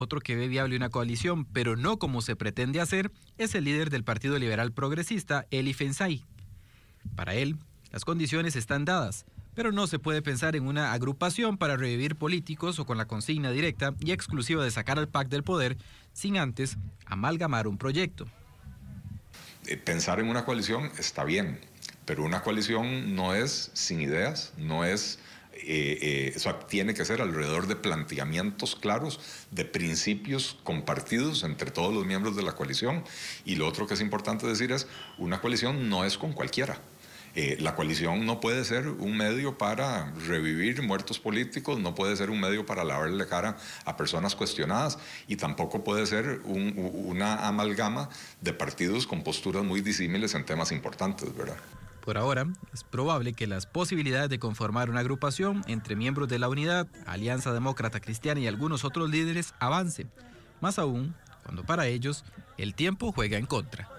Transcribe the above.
Otro que ve viable una coalición, pero no como se pretende hacer, es el líder del Partido Liberal Progresista, Eli Fensay. Para él, las condiciones están dadas, pero no se puede pensar en una agrupación para revivir políticos o con la consigna directa y exclusiva de sacar al PAC del poder sin antes amalgamar un proyecto. Eh, pensar en una coalición está bien, pero una coalición no es sin ideas, no es eh, eh, tiene que ser alrededor de planteamientos claros, de principios compartidos entre todos los miembros de la coalición. Y lo otro que es importante decir es, una coalición no es con cualquiera. Eh, la coalición no puede ser un medio para revivir muertos políticos, no puede ser un medio para lavarle la cara a personas cuestionadas y tampoco puede ser una amalgama de partidos con posturas muy disímiles en temas importantes, ¿verdad? Por ahora, es probable que las posibilidades de conformar una agrupación entre miembros de la Unidad, Alianza Demócrata Cristiana y algunos otros líderes avance, más aún cuando para ellos el tiempo juega en contra.